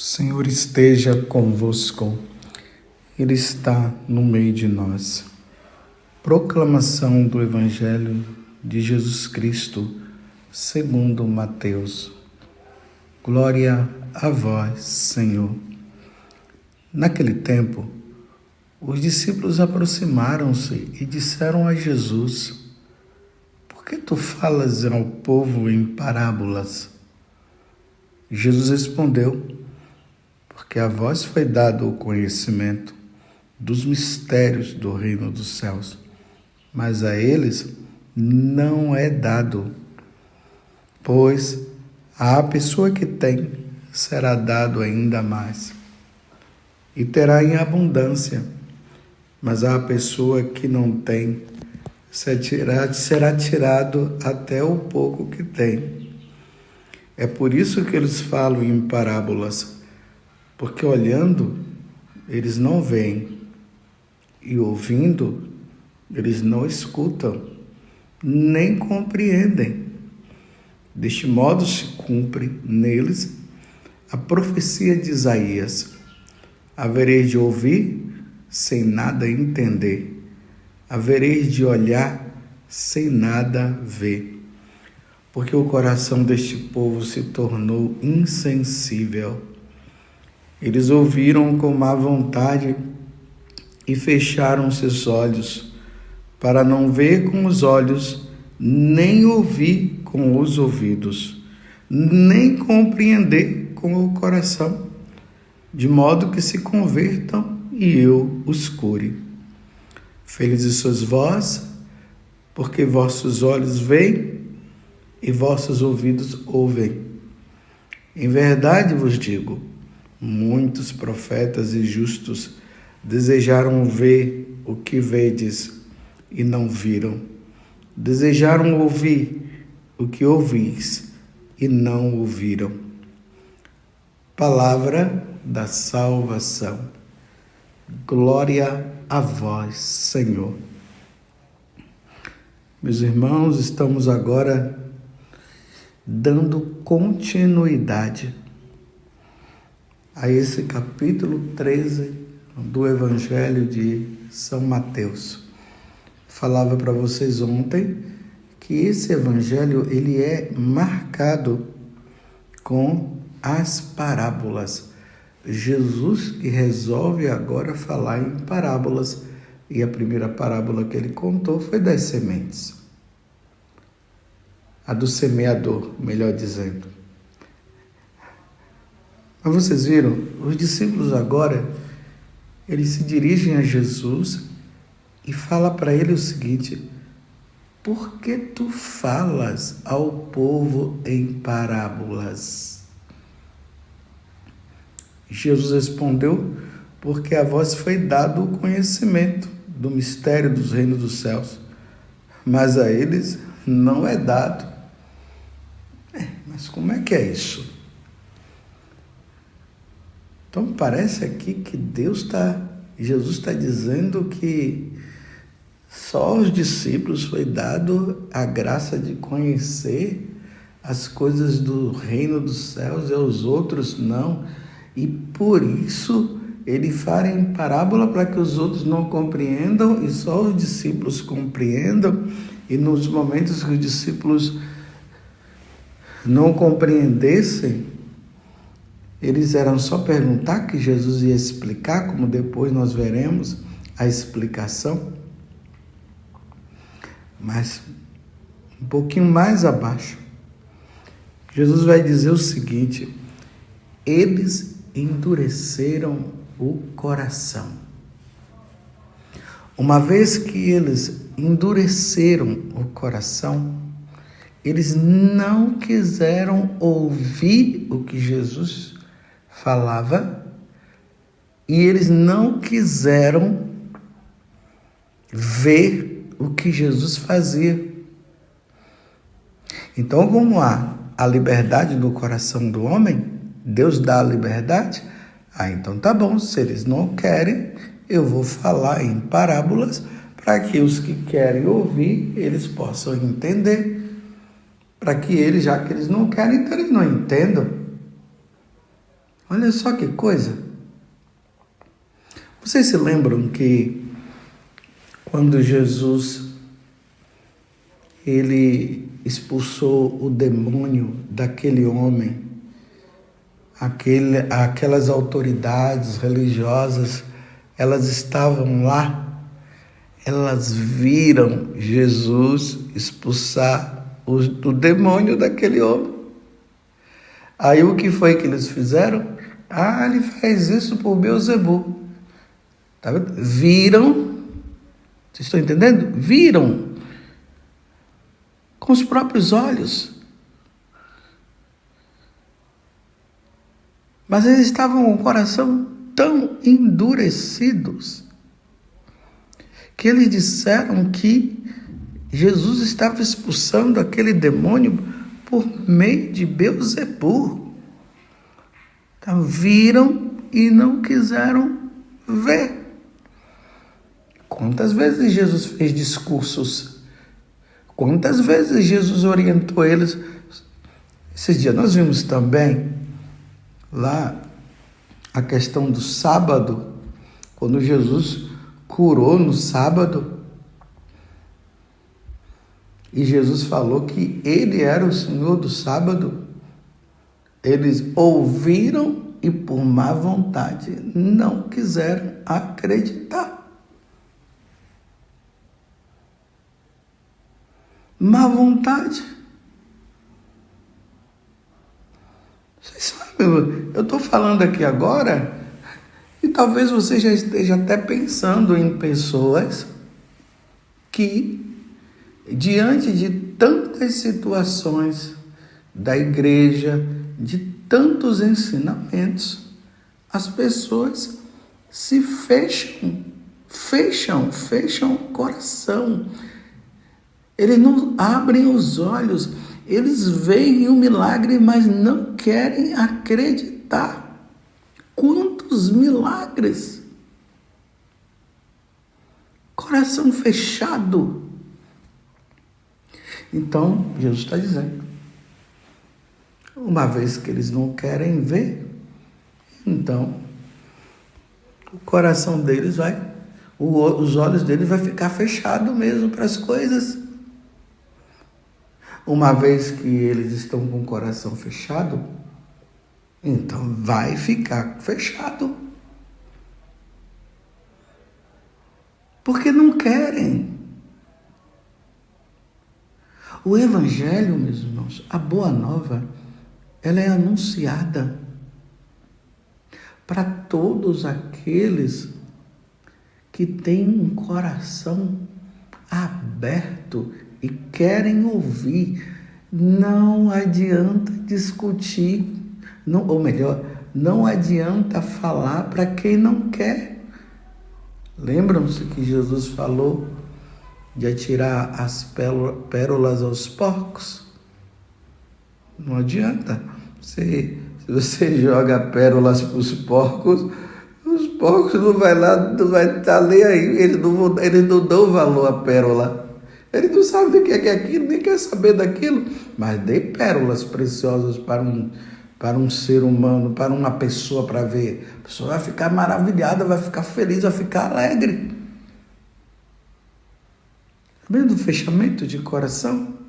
O Senhor esteja convosco, Ele está no meio de nós. Proclamação do Evangelho de Jesus Cristo, segundo Mateus. Glória a vós, Senhor. Naquele tempo, os discípulos aproximaram-se e disseram a Jesus: Por que tu falas ao povo em parábolas? Jesus respondeu: porque a vós foi dado o conhecimento dos mistérios do reino dos céus, mas a eles não é dado. Pois à pessoa que tem será dado ainda mais, e terá em abundância, mas à pessoa que não tem será tirado até o pouco que tem. É por isso que eles falam em parábolas porque olhando eles não veem. E ouvindo eles não escutam, nem compreendem. Deste modo se cumpre neles a profecia de Isaías: havereis de ouvir sem nada entender, havereis de olhar sem nada ver, porque o coração deste povo se tornou insensível eles ouviram com má vontade e fecharam seus olhos, para não ver com os olhos, nem ouvir com os ouvidos, nem compreender com o coração, de modo que se convertam e eu os cure. Felizes sois vós, porque vossos olhos veem e vossos ouvidos ouvem. Em verdade vos digo, Muitos profetas e justos desejaram ver o que vedes e não viram. Desejaram ouvir o que ouvis e não ouviram. Palavra da salvação. Glória a vós, Senhor. Meus irmãos, estamos agora dando continuidade a esse capítulo 13 do Evangelho de São Mateus. Falava para vocês ontem que esse evangelho ele é marcado com as parábolas. Jesus que resolve agora falar em parábolas e a primeira parábola que ele contou foi das sementes. A do semeador, melhor dizendo. Mas vocês viram, os discípulos agora, eles se dirigem a Jesus e fala para ele o seguinte: Por que tu falas ao povo em parábolas? Jesus respondeu: Porque a vós foi dado o conhecimento do mistério dos reinos dos céus, mas a eles não é dado. É, mas como é que é isso? Então parece aqui que Deus está, Jesus está dizendo que só aos discípulos foi dado a graça de conhecer as coisas do reino dos céus e aos outros não. E por isso ele fala em parábola para que os outros não compreendam e só os discípulos compreendam. E nos momentos que os discípulos não compreendessem, eles eram só perguntar que Jesus ia explicar, como depois nós veremos a explicação. Mas um pouquinho mais abaixo, Jesus vai dizer o seguinte: eles endureceram o coração. Uma vez que eles endureceram o coração, eles não quiseram ouvir o que Jesus falava e eles não quiseram ver o que Jesus fazia. Então, como há a liberdade no coração do homem, Deus dá a liberdade, ah, então tá bom, se eles não querem, eu vou falar em parábolas para que os que querem ouvir, eles possam entender. Para que eles, já que eles não querem, então eles não entendam. Olha só que coisa. Vocês se lembram que quando Jesus ele expulsou o demônio daquele homem, aquele, aquelas autoridades religiosas, elas estavam lá, elas viram Jesus expulsar o, o demônio daquele homem. Aí o que foi que eles fizeram? Ah, ele faz isso por Beuzebu. Tá vendo? Viram, vocês estão entendendo? Viram com os próprios olhos. Mas eles estavam com o coração tão endurecidos que eles disseram que Jesus estava expulsando aquele demônio por meio de Beuzebu. Então, viram e não quiseram ver. Quantas vezes Jesus fez discursos? Quantas vezes Jesus orientou eles? Esses dias nós vimos também lá a questão do sábado, quando Jesus curou no sábado. E Jesus falou que ele era o Senhor do sábado. Eles ouviram e, por má vontade, não quiseram acreditar. Má vontade. Vocês sabem, eu estou falando aqui agora e talvez você já esteja até pensando em pessoas que diante de tantas situações da igreja, de tantos ensinamentos, as pessoas se fecham, fecham, fecham o coração. Eles não abrem os olhos, eles veem o milagre, mas não querem acreditar. Quantos milagres! Coração fechado. Então, Jesus está dizendo: uma vez que eles não querem ver, então o coração deles vai, os olhos deles vai ficar fechado mesmo para as coisas. Uma vez que eles estão com o coração fechado, então vai ficar fechado. Porque não querem. O Evangelho, meus irmãos, a Boa Nova, ela é anunciada para todos aqueles que têm um coração aberto e querem ouvir. Não adianta discutir, não, ou melhor, não adianta falar para quem não quer. Lembram-se que Jesus falou de atirar as pérolas aos porcos. Não adianta. Se, se você joga pérolas para os porcos, os porcos não vai lá, não vai estar tá ali aí. Eles não, eles não dão valor à pérola. Ele não sabe do que é, é aquilo, nem quer saber daquilo. Mas dê pérolas preciosas para um, para um ser humano, para uma pessoa para ver. A pessoa vai ficar maravilhada, vai ficar feliz, vai ficar alegre. Vendo o fechamento de coração?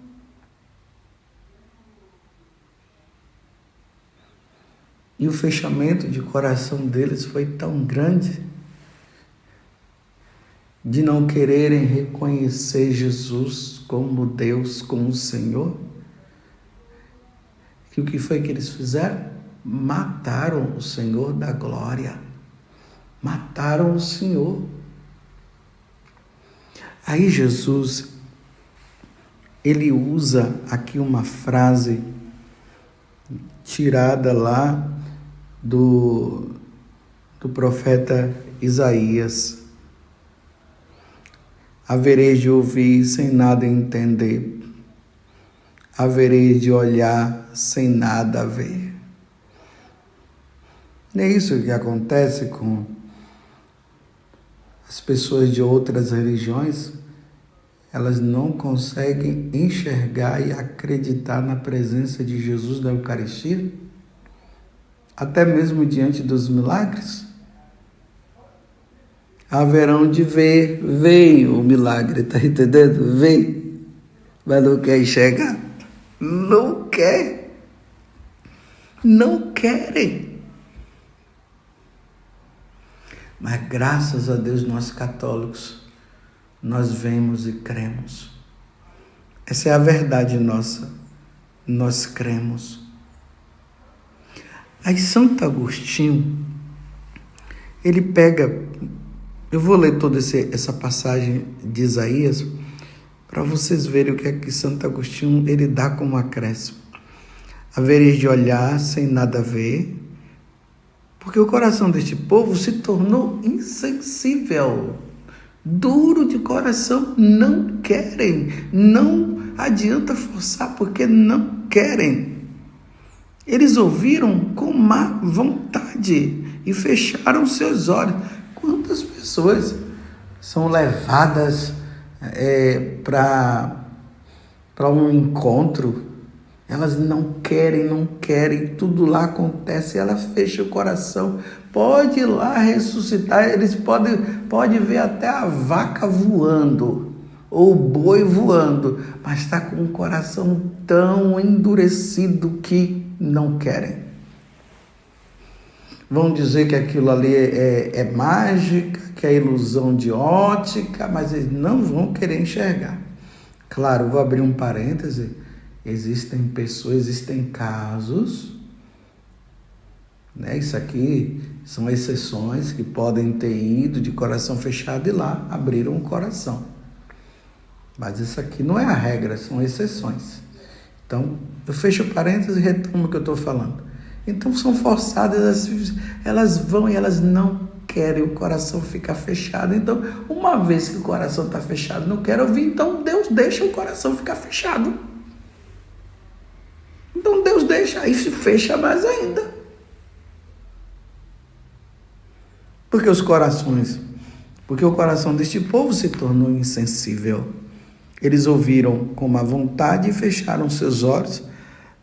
E o fechamento de coração deles foi tão grande de não quererem reconhecer Jesus como Deus, como Senhor, que o que foi que eles fizeram? Mataram o Senhor da glória. Mataram o Senhor. Aí Jesus, ele usa aqui uma frase tirada lá do, do profeta Isaías. Haverei de ouvir sem nada entender, haverei de olhar sem nada ver. Não é isso que acontece com as pessoas de outras religiões, elas não conseguem enxergar e acreditar na presença de Jesus na Eucaristia? Até mesmo diante dos milagres? Haverão de ver, veio o milagre, tá entendendo? Vem, mas não quer enxergar. Não quer. Não querem. Mas graças a Deus, nós católicos, nós vemos e cremos. Essa é a verdade nossa. Nós cremos. Aí Santo Agostinho, ele pega, eu vou ler toda essa passagem de Isaías para vocês verem o que é que Santo Agostinho ele dá como acréscimo. Havereis de olhar sem nada ver, porque o coração deste povo se tornou insensível, duro de coração, não querem, não adianta forçar, porque não querem. Eles ouviram com má vontade e fecharam seus olhos. Quantas pessoas são levadas é, para um encontro? Elas não querem, não querem, tudo lá acontece, ela fecha o coração. Pode ir lá ressuscitar, eles podem pode ver até a vaca voando ou o boi voando, mas está com o coração tão endurecido que não querem. Vão dizer que aquilo ali é, é mágica, que é ilusão de ótica, mas eles não vão querer enxergar. Claro, vou abrir um parêntese. Existem pessoas, existem casos, né? Isso aqui são exceções que podem ter ido de coração fechado e lá abriram o coração. Mas isso aqui não é a regra, são exceções. Então, eu fecho parênteses e retomo o que eu estou falando. Então, são forçadas, elas vão e elas não querem, o coração fica fechado. Então, uma vez que o coração está fechado, não quer ouvir, então Deus deixa o coração ficar fechado. Então, Deus deixa, aí se fecha mais ainda. Porque os corações, porque o coração deste povo se tornou insensível. Eles ouviram com má vontade e fecharam seus olhos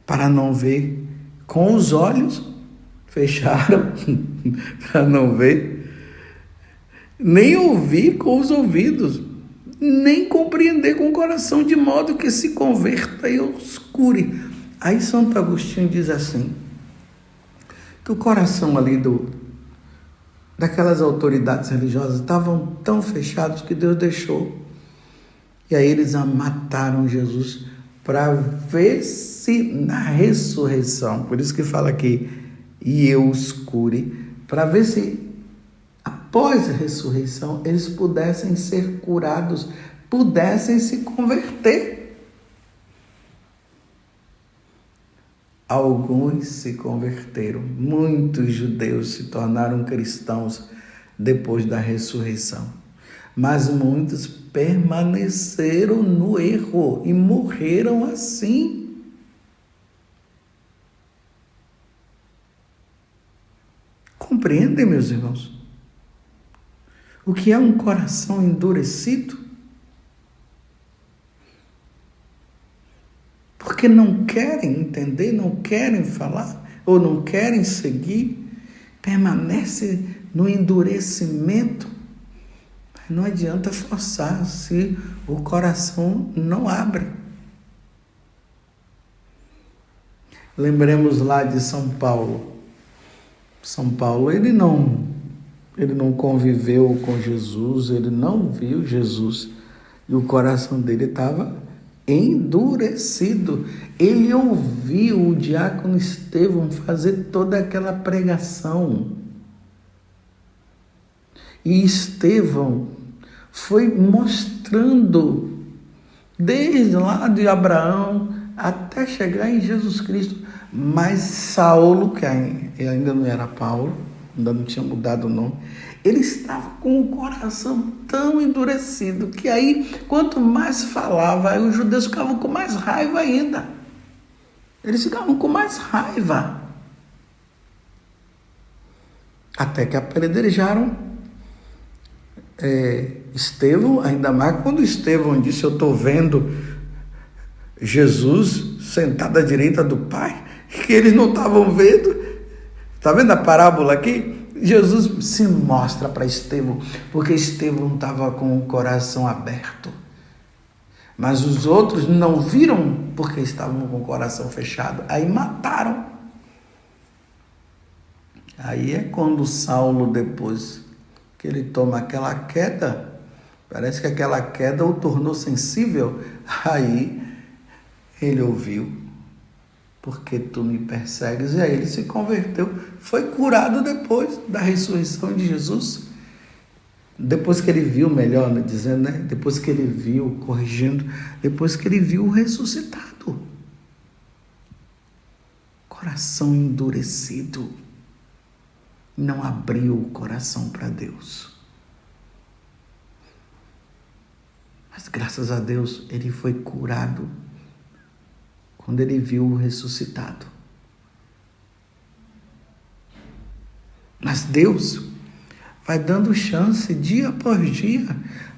para não ver. Com os olhos, fecharam para não ver. Nem ouvir com os ouvidos, nem compreender com o coração, de modo que se converta e oscure. Aí Santo Agostinho diz assim: que o coração ali do, daquelas autoridades religiosas estavam tão fechados que Deus deixou e aí eles mataram Jesus para ver se na ressurreição, por isso que fala aqui, e eu escure, para ver se após a ressurreição eles pudessem ser curados, pudessem se converter. Alguns se converteram, muitos judeus se tornaram cristãos depois da ressurreição mas muitos permaneceram no erro e morreram assim. Compreendem, meus irmãos? O que é um coração endurecido? Porque não querem entender, não querem falar ou não querem seguir, permanece no endurecimento não adianta forçar se o coração não abre. Lembremos lá de São Paulo. São Paulo, ele não ele não conviveu com Jesus, ele não viu Jesus e o coração dele estava endurecido. Ele ouviu o diácono Estevão fazer toda aquela pregação. E Estevão foi mostrando desde lá de Abraão até chegar em Jesus Cristo. Mas Saulo, que ainda não era Paulo, ainda não tinha mudado o nome, ele estava com o coração tão endurecido que aí, quanto mais falava, os judeus ficavam com mais raiva ainda. Eles ficavam com mais raiva. Até que apedrejaram é, Estevão, ainda mais quando Estevão disse: Eu estou vendo Jesus sentado à direita do Pai, que eles não estavam vendo, Está vendo a parábola aqui? Jesus se mostra para Estevão, porque Estevão estava com o coração aberto. Mas os outros não viram porque estavam com o coração fechado. Aí mataram. Aí é quando Saulo, depois que ele toma aquela queda, parece que aquela queda o tornou sensível. Aí ele ouviu, porque tu me persegues. E aí ele se converteu, foi curado depois da ressurreição de Jesus. Depois que ele viu, melhor né, dizendo, né? Depois que ele viu, corrigindo, depois que ele viu o ressuscitado. Coração endurecido. Não abriu o coração para Deus. Mas graças a Deus ele foi curado quando ele viu o ressuscitado. Mas Deus vai dando chance dia após dia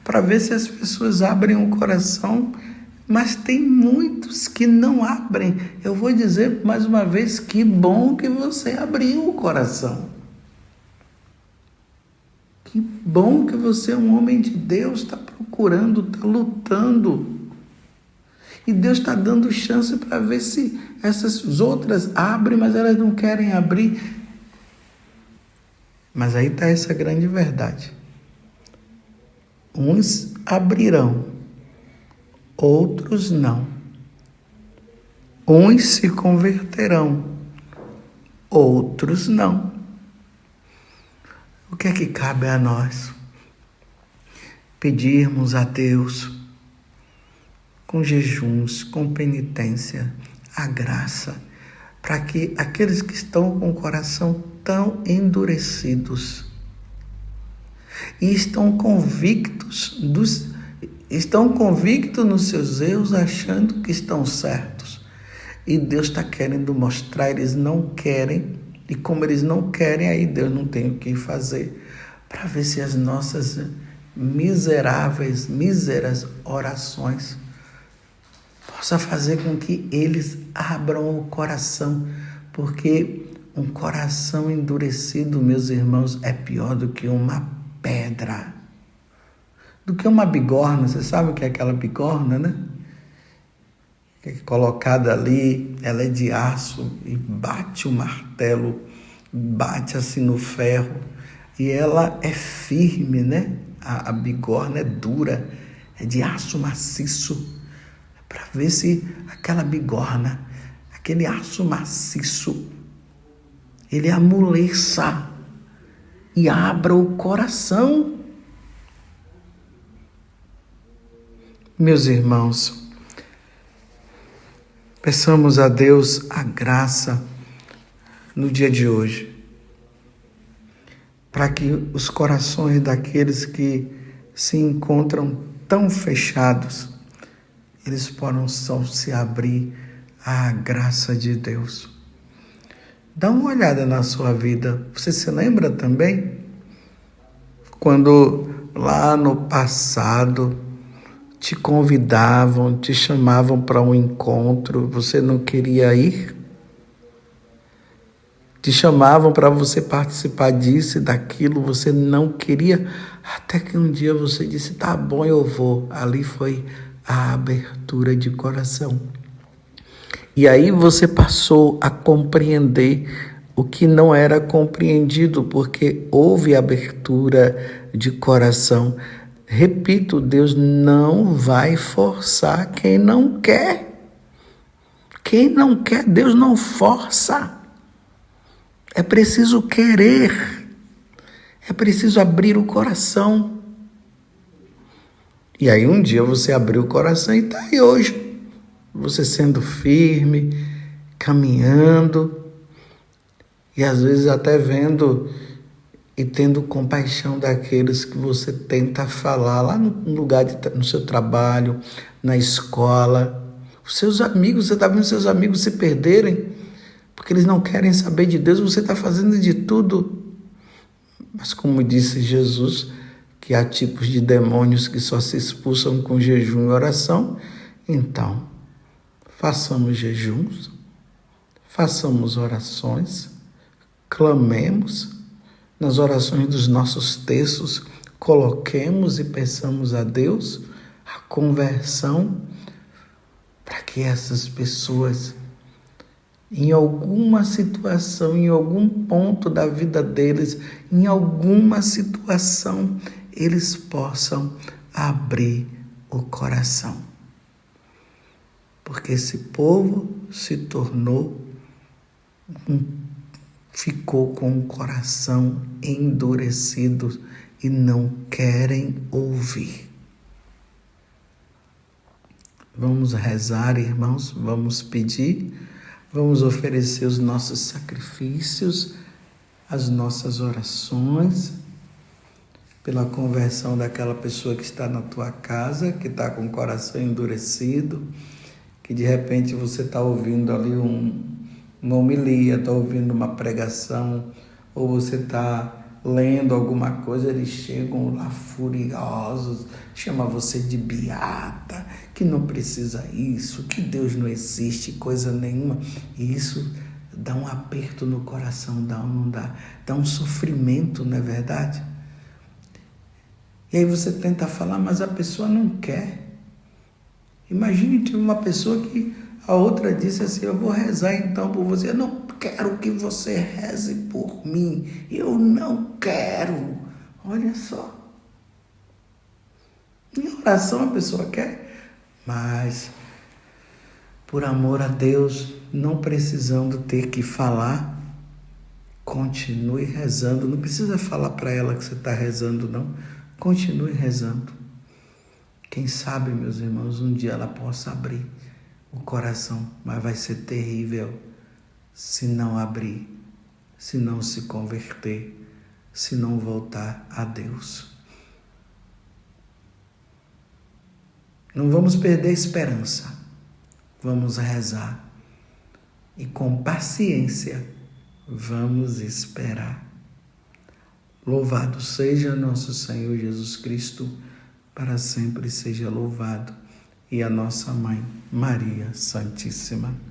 para ver se as pessoas abrem o coração, mas tem muitos que não abrem. Eu vou dizer mais uma vez que bom que você abriu o coração. Que bom que você é um homem de Deus, está procurando, está lutando. E Deus está dando chance para ver se essas outras abrem, mas elas não querem abrir. Mas aí está essa grande verdade. Uns abrirão, outros não. Uns se converterão, outros não. O que é que cabe a nós? Pedirmos a Deus com jejuns, com penitência, a graça, para que aqueles que estão com o coração tão endurecidos e estão convictos dos estão convictos nos seus erros, achando que estão certos. E Deus está querendo mostrar, eles não querem, e como eles não querem, aí Deus não tem o que fazer para ver se as nossas miseráveis, míseras orações possa fazer com que eles abram o coração, porque um coração endurecido, meus irmãos, é pior do que uma pedra, do que uma bigorna. Você sabe o que é aquela bigorna, né? É colocada ali, ela é de aço e bate o martelo, bate assim no ferro e ela é firme, né? A, a bigorna é dura, é de aço maciço para ver se aquela bigorna, aquele aço maciço, ele amoleça e abra o coração. Meus irmãos, peçamos a Deus a graça no dia de hoje, para que os corações daqueles que se encontram tão fechados eles possam se abrir à graça de Deus. Dá uma olhada na sua vida. Você se lembra também? Quando lá no passado te convidavam, te chamavam para um encontro, você não queria ir? Te chamavam para você participar disso e daquilo, você não queria, até que um dia você disse: tá bom, eu vou. Ali foi a abertura de coração. E aí você passou a compreender o que não era compreendido, porque houve abertura de coração. Repito, Deus não vai forçar quem não quer. Quem não quer, Deus não força. É preciso querer. É preciso abrir o coração. E aí um dia você abriu o coração e está aí hoje. Você sendo firme, caminhando e às vezes até vendo e tendo compaixão daqueles que você tenta falar lá no lugar de, no seu trabalho, na escola. Os seus amigos, você está vendo seus amigos se perderem porque eles não querem saber de Deus, você está fazendo de tudo. Mas como disse Jesus, que há tipos de demônios que só se expulsam com jejum e oração, então façamos jejuns, façamos orações, clamemos nas orações dos nossos textos, coloquemos e peçamos a Deus a conversão para que essas pessoas, em alguma situação, em algum ponto da vida deles, em alguma situação, eles possam abrir o coração. Porque esse povo se tornou, ficou com o coração endurecido e não querem ouvir. Vamos rezar, irmãos, vamos pedir, vamos oferecer os nossos sacrifícios, as nossas orações pela conversão daquela pessoa que está na tua casa, que está com o coração endurecido, que de repente você está ouvindo ali um, uma homilia, está ouvindo uma pregação, ou você está lendo alguma coisa, eles chegam lá furiosos, chama você de beata, que não precisa isso, que Deus não existe, coisa nenhuma. E isso dá um aperto no coração, dá não dá? Dá um sofrimento, não é verdade? E aí você tenta falar, mas a pessoa não quer. Imagine uma pessoa que a outra disse assim: Eu vou rezar então por você. Eu não quero que você reze por mim. Eu não quero. Olha só. Em oração a pessoa quer, mas por amor a Deus, não precisando ter que falar, continue rezando. Não precisa falar para ela que você está rezando, não. Continue rezando. Quem sabe, meus irmãos, um dia ela possa abrir o coração, mas vai ser terrível se não abrir, se não se converter, se não voltar a Deus. Não vamos perder esperança. Vamos rezar e com paciência vamos esperar. Louvado seja nosso Senhor Jesus Cristo, para sempre seja louvado, e a nossa mãe, Maria Santíssima.